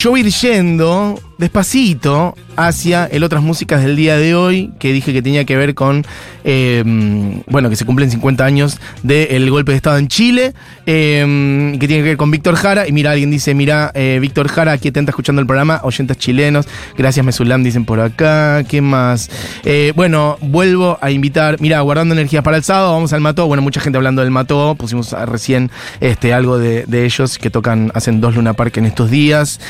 yo ir yendo despacito hacia el otras músicas del día de hoy, que dije que tenía que ver con, eh, bueno, que se cumplen 50 años del golpe de Estado en Chile, eh, que tiene que ver con Víctor Jara. Y mira, alguien dice, mira, eh, Víctor Jara, aquí atenta escuchando el programa, oyentes chilenos, gracias Mesulam, dicen por acá, ¿qué más? bueno, vuelvo a invitar, mira, guardando energías para el sábado, vamos al Mató, bueno, mucha gente hablando del Mató, pusimos recién este, algo de, de ellos que tocan, hacen dos Luna Park en estos días.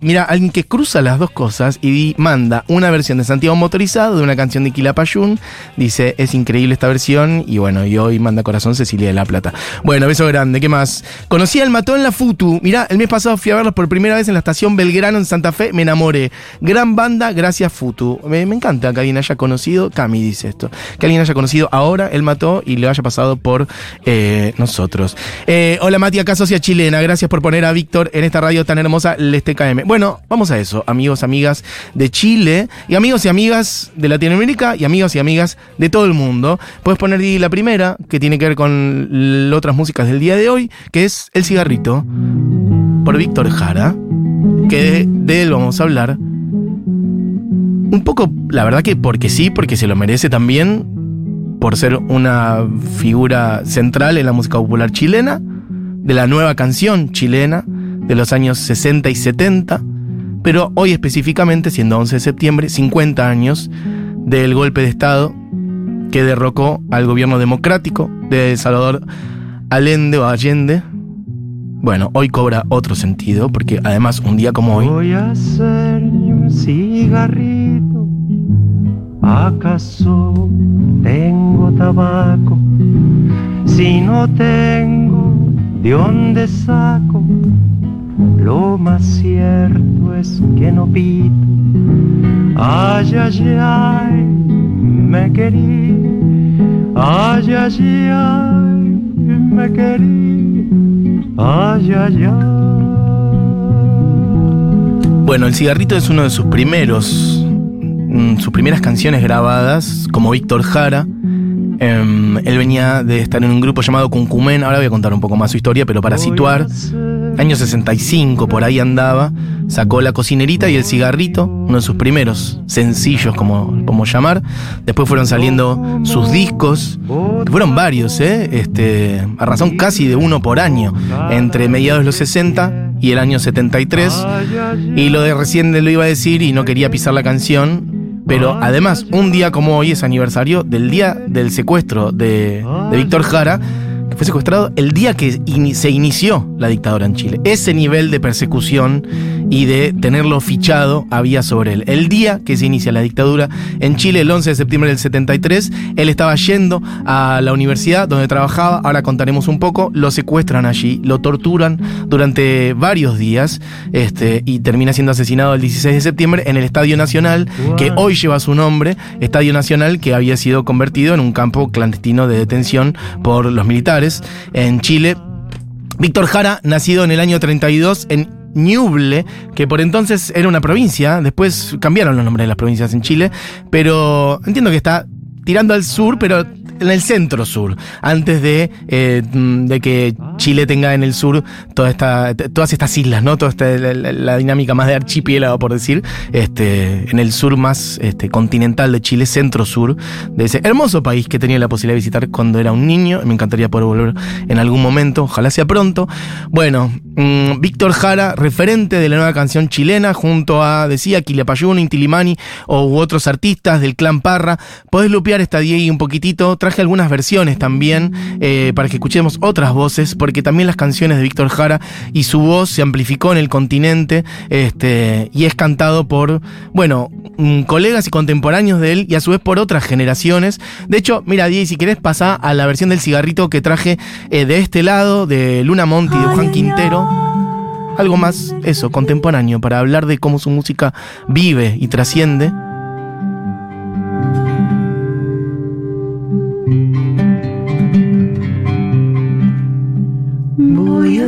mira, alguien que cruza las dos cosas y manda una versión de Santiago motorizado de una canción de Quilapayún. Dice, es increíble esta versión. Y bueno, y hoy manda corazón Cecilia de la Plata. Bueno, beso grande, ¿qué más? Conocí al Mató en la Futu. Mirá, el mes pasado fui a verlos por primera vez en la estación Belgrano en Santa Fe. Me enamoré. Gran banda, gracias Futu. Me, encanta que alguien haya conocido. Cami dice esto. Que alguien haya conocido ahora el Mató y le haya pasado por eh, nosotros. Eh, hola Mati, acá Socia Chilena. Gracias por poner a Víctor en esta radio tan hermosa, el TKM. Bueno, vamos a eso, amigos, amigas de Chile y amigos y amigas de Latinoamérica y amigos y amigas de todo el mundo. Puedes poner la primera, que tiene que ver con otras músicas del día de hoy, que es El cigarrito, por Víctor Jara, que de, él vamos a hablar. Un poco, la verdad que porque sí, porque se lo merece también, por ser una figura central en la música popular chilena, de la nueva canción chilena de los años 60 y 70 pero hoy específicamente, siendo 11 de septiembre, 50 años del golpe de Estado que derrocó al gobierno democrático de Salvador Allende o Allende. Bueno, hoy cobra otro sentido, porque además un día como hoy... Voy a hacer un cigarrito. ¿Acaso tengo tabaco? Si no tengo, ¿de dónde saco? Lo más cierto es que no pito. Ay, ay, ay, me querí. Ay, ay, ay, me querí. Ay, ay, ay. Bueno, el cigarrito es uno de sus primeros, mm, sus primeras canciones grabadas como Víctor Jara. Em, él venía de estar en un grupo llamado Cuncumén. Ahora voy a contar un poco más su historia, pero para situar, año 65, por ahí andaba, sacó la cocinerita y el cigarrito, uno de sus primeros sencillos, como, como llamar. Después fueron saliendo sus discos, que fueron varios, ¿eh? Este, a razón casi de uno por año, entre mediados de los 60 y el año 73. Y lo de recién lo iba a decir y no quería pisar la canción, pero además, un día como hoy es aniversario del día del secuestro de, de Víctor Jara fue secuestrado el día que se inició la dictadura en Chile. Ese nivel de persecución y de tenerlo fichado había sobre él. El día que se inicia la dictadura en Chile, el 11 de septiembre del 73, él estaba yendo a la universidad donde trabajaba, ahora contaremos un poco, lo secuestran allí, lo torturan durante varios días este, y termina siendo asesinado el 16 de septiembre en el Estadio Nacional, que hoy lleva su nombre, Estadio Nacional, que había sido convertido en un campo clandestino de detención por los militares en Chile. Víctor Jara, nacido en el año 32 en Ñuble, que por entonces era una provincia, después cambiaron los nombres de las provincias en Chile, pero entiendo que está tirando al sur, pero en el centro sur, antes de, eh, de que Chile tenga en el sur toda esta, todas estas islas, ¿no? Toda la, dinámica más de archipiélago, por decir, este, en el sur más este, continental de Chile, centro-sur, de ese hermoso país que tenía la posibilidad de visitar cuando era un niño. Me encantaría poder volver en algún momento, ojalá sea pronto. Bueno, mm, Víctor Jara, referente de la nueva canción chilena, junto a, decía, Quilapayún, Intilimani o u otros artistas del clan Parra. Podés lupear esta Diego un poquitito. Algunas versiones también eh, para que escuchemos otras voces, porque también las canciones de Víctor Jara y su voz se amplificó en el continente este, y es cantado por, bueno, mm, colegas y contemporáneos de él y a su vez por otras generaciones. De hecho, mira, Diego, si querés pasar a la versión del cigarrito que traje eh, de este lado, de Luna Monti, de Juan Quintero algo más, eso, contemporáneo, para hablar de cómo su música vive y trasciende.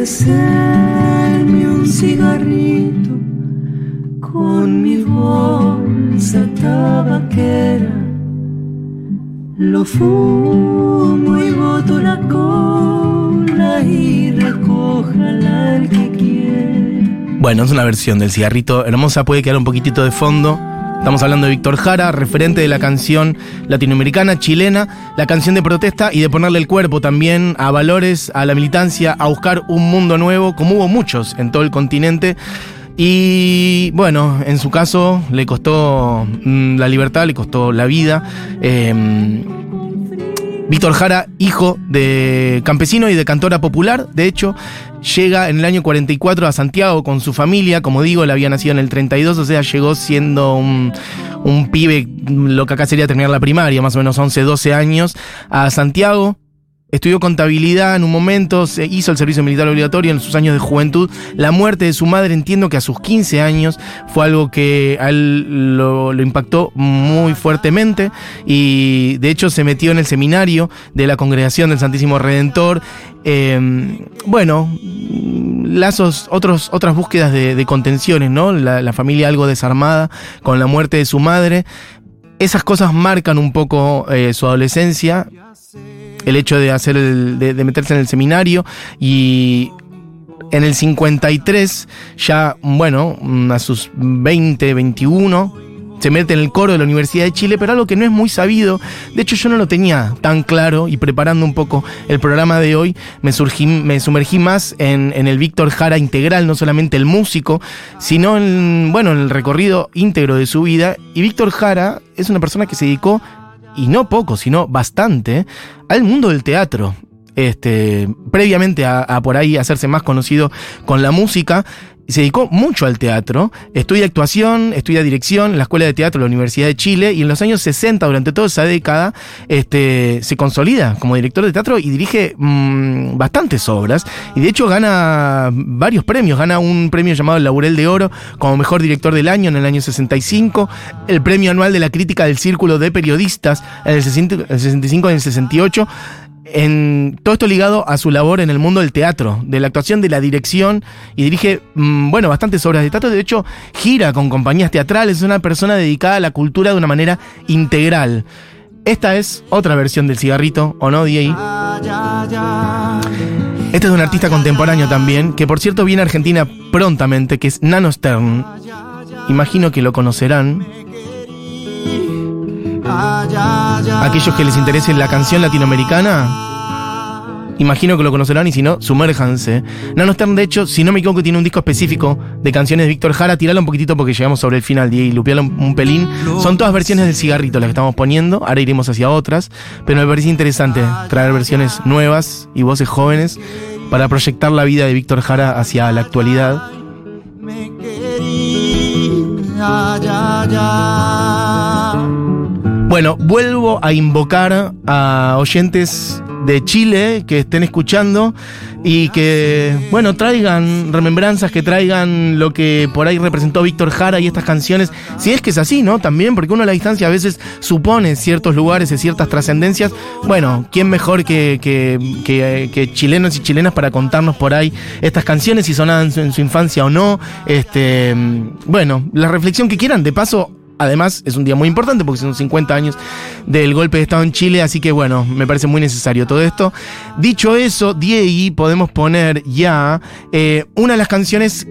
Hacerme un cigarrito con mi bolsa tabaquera. Lo fumo y boto la cola y recójala el que quiera. Bueno, es una versión del cigarrito hermosa, puede quedar un poquitito de fondo. Estamos hablando de Víctor Jara, referente de la canción latinoamericana, chilena, la canción de protesta y de ponerle el cuerpo también a valores, a la militancia, a buscar un mundo nuevo, como hubo muchos en todo el continente. Y bueno, en su caso le costó mm, la libertad, le costó la vida. Em, Víctor Jara, hijo de campesino y de cantora popular, de hecho, llega en el año 44 a Santiago con su familia, como digo, él había nacido en el 32, o sea, llegó siendo un, un pibe, lo que acá sería terminar la primaria, más o menos 11, 12 años, a Santiago, Estudió contabilidad en un momento, se hizo el servicio militar obligatorio en sus años de juventud. La muerte de su madre, entiendo que a sus 15 años fue algo que a él lo, impactó muy fuertemente y de hecho se metió en el seminario de la Congregación del Santísimo Redentor. Em, bueno, lazos, otros, otras búsquedas de, contenciones, ¿no? La, familia algo desarmada con la muerte de su madre. Esas cosas marcan un poco eh, su adolescencia el hecho de hacer de, meterse en el seminario y en el 53, ya, bueno, a sus 20, 21, se mete en el coro de la Universidad de Chile, pero algo que no es muy sabido. De hecho, yo no lo tenía tan claro y preparando un poco el programa de hoy, me, surgí, me sumergí más en, en, el Víctor Jara integral, no solamente el músico, sino en, bueno, en el recorrido íntegro de su vida. Y Víctor Jara es una persona que se dedicó y no poco, sino bastante, al mundo del teatro. Este, previamente a, por ahí hacerse más conocido con la música, se dedicó mucho al teatro, estudia actuación, estudia dirección en la Escuela de Teatro de la Universidad de Chile y en los años 60, durante toda esa década, este, se consolida como director de teatro y dirige mm, bastantes obras. Y de hecho gana varios premios, gana un premio llamado el Laurel de Oro como mejor director del año en el año 65, el premio anual de la crítica del Círculo de Periodistas en el, 65 y en el 68 en todo esto ligado a su labor en el mundo del teatro, de la actuación, de la dirección, y dirige, mm, bueno, bastantes obras de teatro. De hecho, gira con compañías teatrales, es una persona dedicada a la cultura de una manera integral. Esta es otra versión del cigarrito, ¿o no, D.A.? Este es un artista contemporáneo también, que por cierto viene a Argentina prontamente, que es Nano Stern. Imagino que lo conocerán. Aquellos que les interese la canción latinoamericana, imagino que lo conocerán y si no, sumérjanse. Nano Stern, de hecho, si no me equivoco, tiene un disco específico de canciones de Víctor Jara. Tiralo un poquitito porque llegamos sobre el final y lupealo un, pelín. Son todas versiones del cigarrito las que estamos poniendo. Ahora iremos hacia otras. Pero me parece interesante traer versiones nuevas y voces jóvenes para proyectar la vida de Víctor Jara hacia la actualidad. Bueno, vuelvo a invocar a oyentes de Chile que estén escuchando y que, bueno, traigan remembranzas, que traigan lo que por ahí representó Víctor Jara y estas canciones. Si es que es así, ¿no? También, porque uno a la distancia a veces supone ciertos lugares y ciertas trascendencias. Bueno, ¿quién mejor que, chilenos y chilenas para contarnos por ahí estas canciones, si sonaban en su infancia o no? Este, bueno, la reflexión que quieran. De paso, Además, es un día muy importante porque son 50 años del golpe de Estado en Chile, así que bueno, me parece muy necesario todo esto. Dicho eso, Diego, podemos poner ya eh, una de las canciones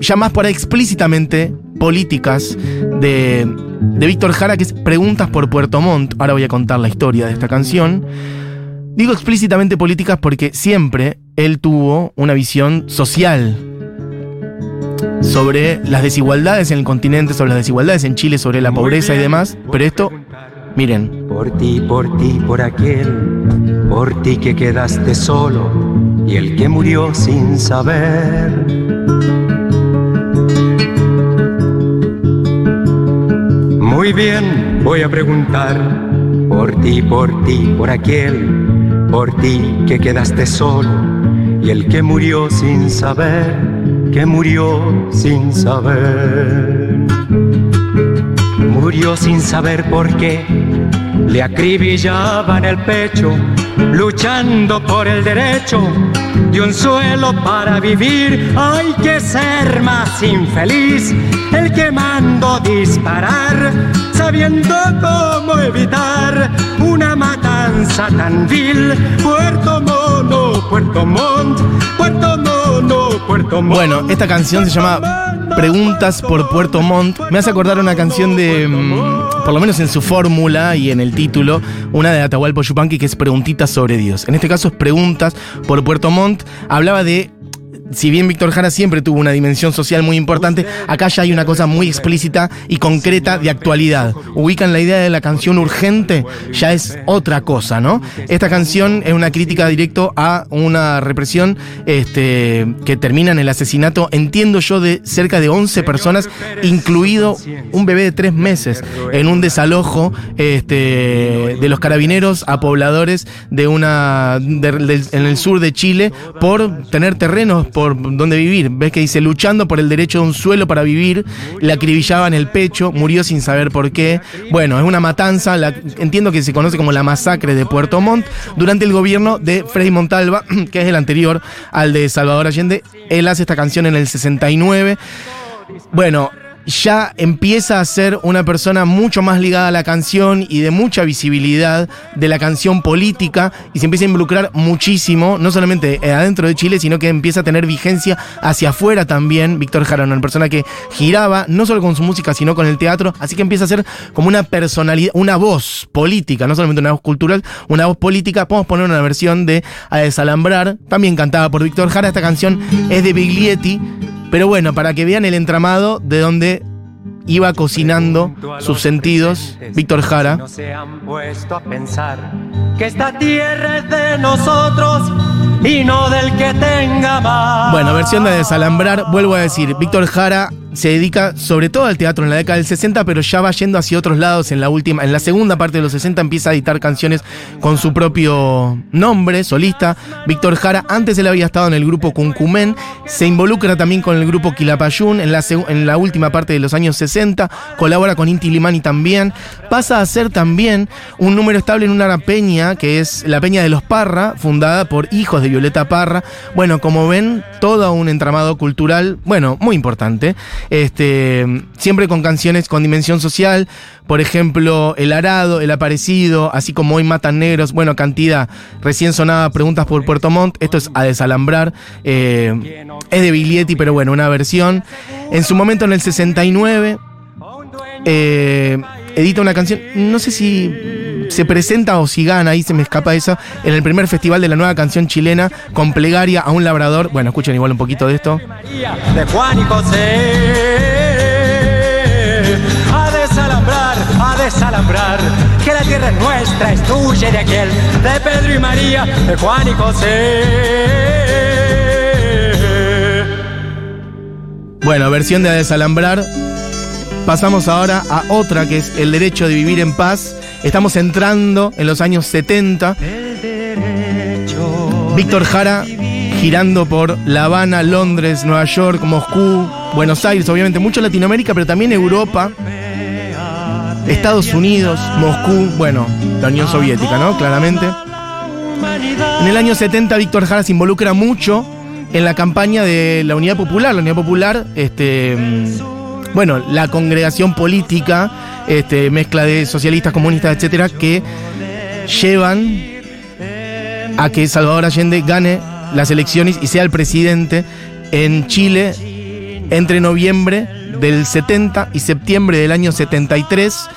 ya más por explícitamente políticas de, de Víctor Jara, que es Preguntas por Puerto Montt. Ahora voy a contar la historia de esta canción. Digo explícitamente políticas porque siempre él tuvo una visión social sobre las desigualdades en el continente, sobre las desigualdades en Chile, sobre la pobreza y demás. Pero esto, miren. Por ti, por ti, por aquel, por ti que quedaste solo y el que murió sin saber. Muy bien, voy a preguntar por ti, por ti, por aquel, por ti que quedaste solo y el que murió sin saber que murió sin saber. Murió sin saber por qué le acribillaban el pecho, luchando por el derecho de un suelo para vivir. Hay que ser más infeliz el que mando disparar, sabiendo cómo evitar una matanza tan vil. Puerto Mono, Puerto Montt, Puerto Montt Puerto Montt. Bueno, esta canción se llama Preguntas por Puerto Montt. Me hace acordar una canción de, mm, por lo menos en su fórmula y en el título, una de Atahualpa Yupanqui que es Preguntitas sobre Dios. En este caso es Preguntas por Puerto Montt. Hablaba de si bien Víctor Jara siempre tuvo una dimensión social muy importante, acá ya hay una cosa muy explícita y concreta de actualidad. Ubican la idea de la canción urgente, ya es otra cosa, ¿no? Esta canción es una crítica directo a una represión este, que termina en el asesinato, entiendo yo, de cerca de 11 personas, incluido un bebé de tres meses, en un desalojo este, de los carabineros a pobladores de una en el sur de Chile por tener terrenos por donde vivir. Ves que dice luchando por el derecho de un suelo para vivir, le acribillaban el pecho, murió sin saber por qué. Bueno, es una matanza, la- entiendo que se conoce como la masacre de Puerto Montt durante el gobierno de Frei Montalva, que es el anterior al de Salvador Allende. Él hace esta canción en el 69. Bueno, ya empieza a ser una persona mucho más ligada a la canción y de mucha visibilidad de la canción política y se empieza a involucrar muchísimo, no solamente eh, adentro de Chile, sino que empieza a tener vigencia hacia afuera también. Víctor Jara, una persona que giraba no solo con su música, sino con el teatro, así que empieza a ser como una personalidad, una voz política, no solamente una voz cultural, una voz política. Podemos poner una versión de A Desalambrar, también cantada por Víctor Jara. Esta canción es de Biglietti. Pero bueno, para que vean el entramado de donde iba cocinando sus sentidos Víctor Jara. No se han puesto a pensar que esta tierra es de nosotros y no del que tenga más. Bueno, versión de Desalambrar, vuelvo a decir, Víctor Jara se dedica sobre todo al teatro en la década del 60, pero ya va yendo hacia otros lados en la última, en la segunda parte de los 60 empieza a editar canciones con su propio nombre, solista. Víctor Jara, antes él había estado en el grupo Cuncumén, se involucra también con el grupo Quilapayún en la, en la última parte de los años 60, colabora con Inti Limani también, pasa a ser también un número estable en una peña que es la Peña de los Parra, fundada por hijos de Violeta Parra. Bueno, como ven, todo un entramado cultural, bueno, muy importante. Este, siempre con canciones con dimensión social, por ejemplo, El Arado, El Aparecido, así como Hoy Matan Negros, bueno, cantidad. Recién sonaba Preguntas por Puerto Montt, esto es a desalambrar. eh, es de Biglietti, pero bueno, una versión. En su momento, en el 69, eh, edita una canción, no sé si se presenta o si gana, ahí se me escapa esa, en el primer festival de la nueva canción chilena con plegaria a un labrador. Bueno, escuchen igual un poquito de esto. María de Juan y José. A desalambrar, a desalambrar, que la tierra es nuestra, es tuya y de aquel, de Pedro y María, de Juan y José. Bueno, versión de a desalambrar. Pasamos ahora a otra que es el derecho de vivir en paz. Estamos entrando en los años 70. Víctor Jara girando por La Habana, Londres, Nueva York, Moscú, Buenos Aires, obviamente mucho Latinoamérica, pero también Europa, Estados Unidos, Moscú, bueno, la Unión Soviética, ¿no? Claramente. En el año 70 Víctor Jara se involucra mucho en la campaña de la Unidad Popular. La Unidad Popular, este, bueno, la congregación política, este, mezcla de socialistas, comunistas, etcétera, que llevan a que Salvador Allende gane las elecciones y sea el presidente en Chile entre noviembre del 70 y septiembre del año 73.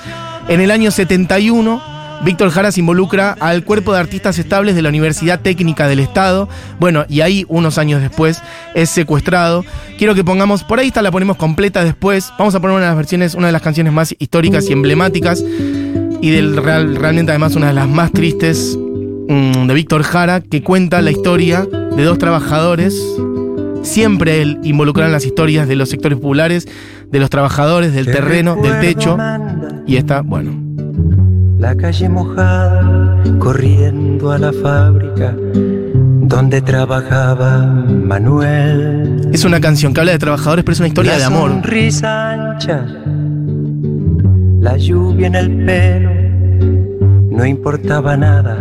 En el año 71, Víctor Jara se involucra al cuerpo de artistas estables de la Universidad Técnica del Estado. Bueno, y ahí, unos años después, es secuestrado. Quiero que pongamos, por ahí está, la ponemos completa después. Vamos a poner una de las versiones, una de las canciones más históricas y emblemáticas. Y del real- realmente además una de las más tristes mm, de Víctor Jara, que cuenta la historia de dos trabajadores Siempre él involucrado en las historias de los sectores populares, de los trabajadores, del terreno, del techo. Y esta, bueno. La calle mojada, corriendo a la fábrica donde trabajaba Manuel. Es una canción que habla de trabajadores, pero es una historia La de amor. sonrisa ancha, la lluvia en el pelo, no importaba nada,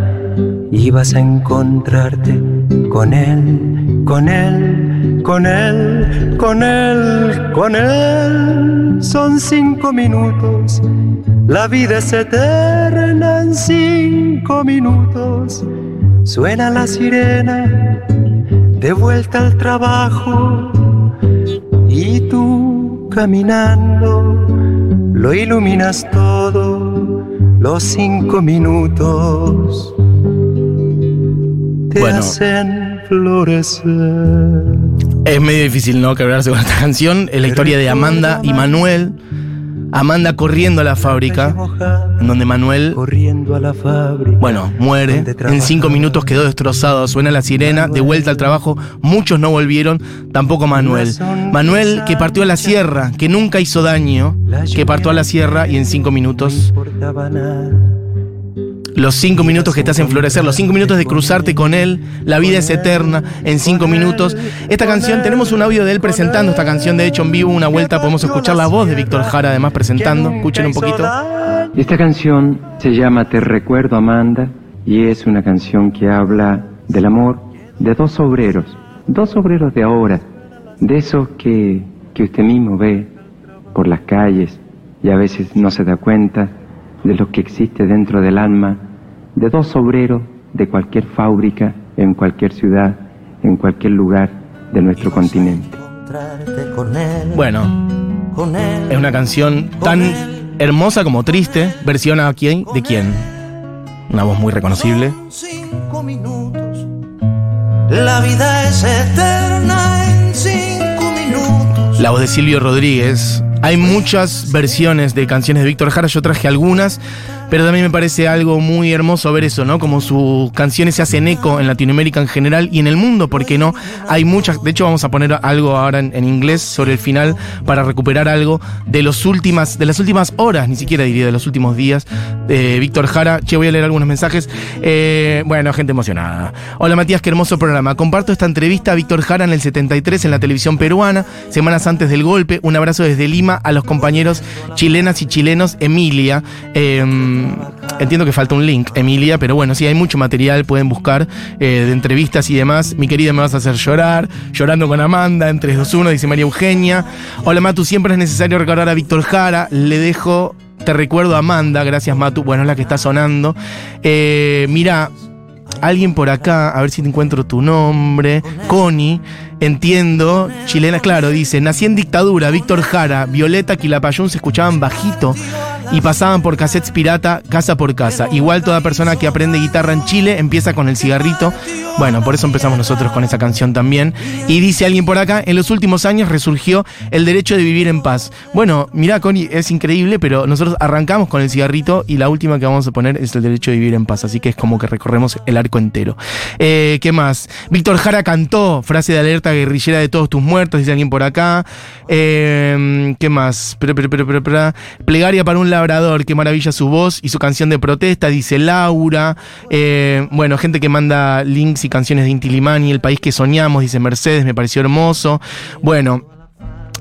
ibas a encontrarte con él, con él, con él, con él, con él. Son cinco minutos, la vida es eterna en cinco minutos. Suena la sirena de vuelta al trabajo y tú caminando lo iluminas todo los cinco minutos te Bueno. hacen florecer Es medio difícil, ¿no? Quebrarse con esta canción. Es la historia de Amanda y Manuel. Amanda corriendo a la fábrica, en donde Manuel, corriendo a la fábrica bueno, muere. En cinco minutos quedó destrozado. Suena la sirena, de vuelta al trabajo. Muchos no volvieron, tampoco Manuel. Manuel que partió a la sierra, que nunca hizo daño, que partió a la sierra y en cinco minutos los cinco minutos que te hacen florecer, los cinco minutos de cruzarte con él, la vida es eterna en cinco minutos. Esta canción, tenemos un audio de él presentando esta canción, de hecho en vivo, una vuelta, podemos escuchar la voz de Víctor Jara además presentando, escuchen un poquito. Esta canción se llama Te recuerdo Amanda y es una canción que habla del amor de dos obreros, dos obreros de ahora, de esos que, que usted mismo ve por las calles y a veces no se da cuenta de lo que existe dentro del alma de dos obreros de cualquier fábrica, en cualquier ciudad, en cualquier lugar de nuestro continente. encontrarte con él Bueno, con él es una canción tan hermosa como triste, versión a quién, de quién. Una voz muy reconocible. cinco minutos la vida es eterna en cinco minutos La voz de Silvio Rodríguez. Hay muchas versiones de canciones de Víctor Jara, yo traje algunas, pero también me parece algo muy hermoso ver eso, ¿no? Como sus canciones se hacen eco en Latinoamérica en general y en el mundo, porque no? Hay muchas, de hecho vamos a poner algo ahora en, inglés sobre el final para recuperar algo de los últimas, de las últimas horas, ni siquiera diría de los últimos días, de Víctor Jara. Che, voy a leer algunos mensajes. Eh, bueno, gente emocionada. Hola Matías, qué hermoso programa. Comparto esta entrevista a Víctor Jara en el 73 en la televisión peruana, semanas antes del golpe. Un abrazo desde Lima a los compañeros chilenas y chilenos. Emilia. eh, entiendo que falta un link, Emilia, pero bueno, sí, hay mucho material, pueden buscar eh, de entrevistas y demás. Mi querida, me vas a hacer llorar. Llorando con Amanda, en 3, 2, 1, dice María Eugenia. Hola Matu, siempre es necesario recordar a Víctor Jara. Le dejo te recuerdo a Amanda, gracias Matu, bueno, es la que está sonando. Eh, mira, alguien por acá, a ver si te encuentro tu nombre. Connie, entiendo, chilena, claro, dice, nací en dictadura, Víctor Jara, Violeta, Quilapayún se escuchaban bajito y pasaban por cassettes pirata casa por casa. Igual toda persona que aprende guitarra en Chile empieza con el cigarrito. Bueno, por eso empezamos nosotros con esa canción también. Y dice alguien por acá, en los últimos años resurgió el derecho de vivir en paz. Bueno, mira, Connie, es increíble, pero nosotros arrancamos con el cigarrito y la última que vamos a poner es el derecho de vivir en paz. Así que es como que recorremos el arco entero. Eh, ¿Qué más? Víctor Jara cantó, frase de alerta guerrillera de todos tus muertos, dice alguien por acá. Eh, ¿Qué más? Plegaria para un labrador, qué maravilla su voz y su canción de protesta, dice Laura. Eh, bueno, gente que manda links y canciones de Inti Limani, El país que soñamos, dice Mercedes, me pareció hermoso. Bueno,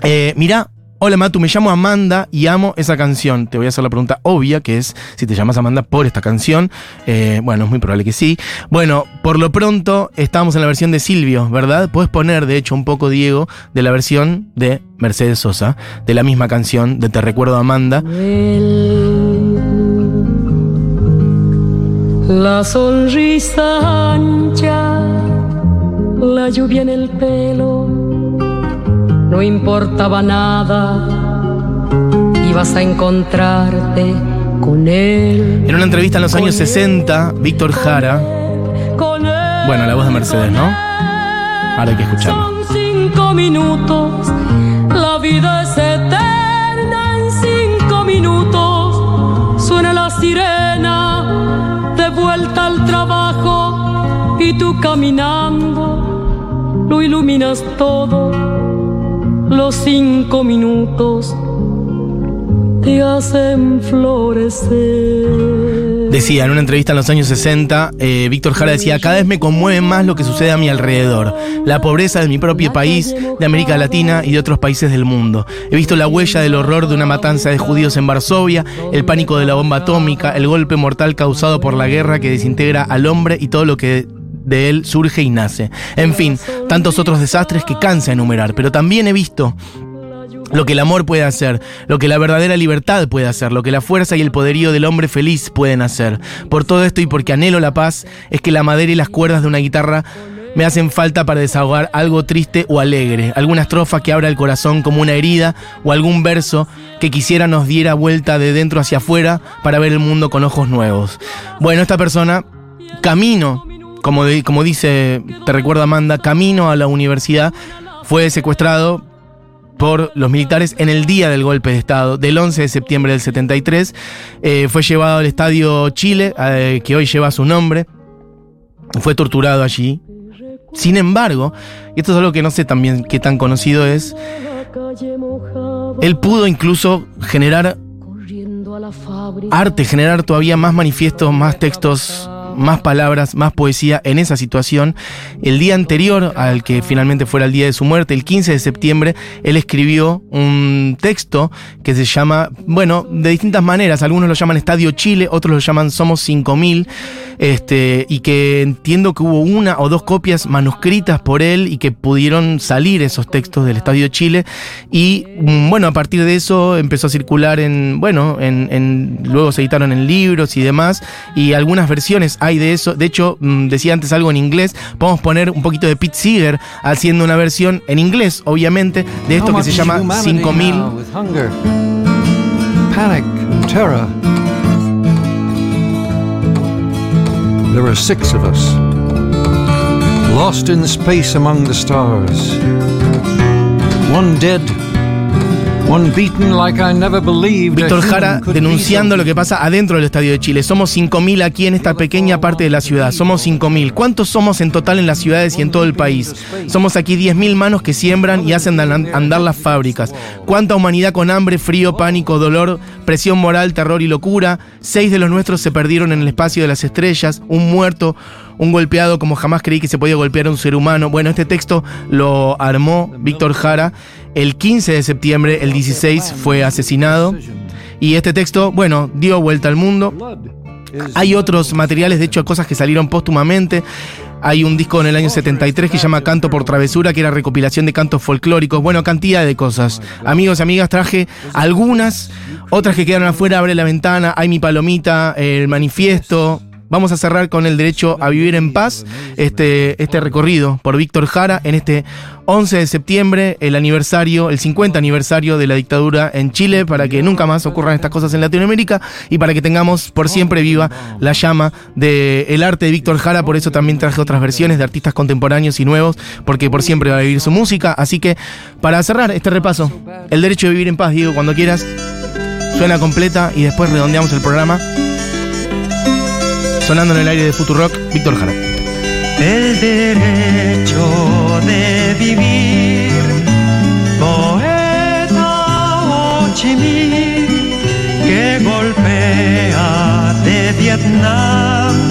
eh, mira. Hola Matu, me llamo Amanda y amo esa canción. Te voy a hacer la pregunta obvia, que es si te llamas Amanda por esta canción. Eh, bueno, es muy probable que sí. Bueno, por lo pronto estamos en la versión de Silvio, ¿verdad? Puedes poner, de hecho, un poco, Diego, de la versión de Mercedes Sosa, de la misma canción, de Te Recuerdo Amanda. La sonrisa ancha, la lluvia en el pelo, no importaba nada, ibas a encontrarte con él. En una entrevista en los años 60, Víctor Jara, Con él. bueno, la voz de Mercedes, ¿no? Ahora hay que escucharlo. Son cinco minutos, la vida es eterna en cinco minutos. Suena la sirena, de vuelta al trabajo, y tú caminando, lo iluminas todo. Los cinco minutos te hacen florecer. Decía en una entrevista en los años 60, eh, Víctor Jara decía, cada vez me conmueve más lo que sucede a mi alrededor, la pobreza de mi propio país, de América Latina y de otros países del mundo. He visto la huella del horror de una matanza de judíos en Varsovia, el pánico de la bomba atómica, el golpe mortal causado por la guerra que desintegra al hombre y todo lo que de él surge y nace. En fin, tantos otros desastres que cansa enumerar, pero también he visto lo que el amor puede hacer, lo que la verdadera libertad puede hacer, lo que la fuerza y el poderío del hombre feliz pueden hacer. Por todo esto y porque anhelo la paz, es que la madera y las cuerdas de una guitarra me hacen falta para desahogar algo triste o alegre, alguna estrofa que abra el corazón como una herida o algún verso que quisiera nos diera vuelta de dentro hacia afuera para ver el mundo con ojos nuevos. Bueno, esta persona, camino, como, de- como dice, te recuerdo Amanda, camino a la universidad, fue secuestrado por los militares en el día del golpe de Estado, del 11 de septiembre del 73. Eh, fue llevado al Estadio Chile, eh, que hoy lleva su nombre. Fue torturado allí. Sin embargo, y esto es algo que no sé también qué tan conocido es, él pudo incluso generar arte, generar todavía más manifiestos, más textos, más palabras, más poesía en esa situación. El día anterior al que finalmente fuera el día de su muerte, el 15 de septiembre, él escribió un texto que se llama, bueno, de distintas maneras. Algunos lo llaman Estadio Chile, otros lo llaman Somos 5000, este, y que entiendo que hubo una o dos copias manuscritas por él y que pudieron salir esos textos del Estadio Chile. Y mm, bueno, a partir de eso empezó a circular en, bueno, en, en- luego se editaron en libros y demás, y algunas versiones de eso. De hecho, mm, decía antes algo en inglés, podemos poner un poquito de Pete Seeger haciendo una versión en inglés, obviamente, de esto que se llama 5000. With hunger, panic. There are six of us, lost in space among the stars. One dead, Víctor Jara denunciando lo que pasa adentro del Estadio de Chile. Somos 5.000 aquí en esta pequeña parte de la ciudad. Somos 5.000. ¿Cuántos somos en total en las ciudades y en todo el país? Somos aquí 10.000 manos que siembran y hacen andar las fábricas. ¿Cuánta humanidad con hambre, frío, pánico, dolor, presión moral, terror y locura? Seis de los nuestros se perdieron en el espacio de las estrellas. Un muerto, un golpeado como jamás creí que se podía golpear a un ser humano. Bueno, este texto lo armó Víctor Jara el 15 de septiembre. El 16 fue asesinado. Y este texto, bueno, dio vuelta al mundo. Hay otros materiales, de hecho, cosas que salieron póstumamente. Hay un disco en el año 73 que se llama Canto por Travesura, que era recopilación de cantos folclóricos. Bueno, cantidad de cosas. Amigos y amigas, traje algunas, otras que quedaron afuera. Abre la ventana, hay mi palomita, el manifiesto. Vamos a cerrar con el derecho a vivir en paz, este, este recorrido por Víctor Jara en este 11 de septiembre, el aniversario, el 50 aniversario de la dictadura en Chile, para que nunca más ocurran estas cosas en Latinoamérica y para que tengamos por siempre viva la llama del arte de Víctor Jara. Por eso también traje otras versiones de artistas contemporáneos y nuevos, porque por siempre va a vivir su música. Así que para cerrar este repaso, el derecho de vivir en paz, Diego, cuando quieras, suena completa y después redondeamos el programa. Sonando en el aire de Futurock, Víctor Jara. el derecho de vivir. Poeta Ho Chi Minh que golpea de Vietnam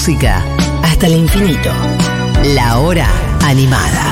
música hasta el infinito. La hora animada.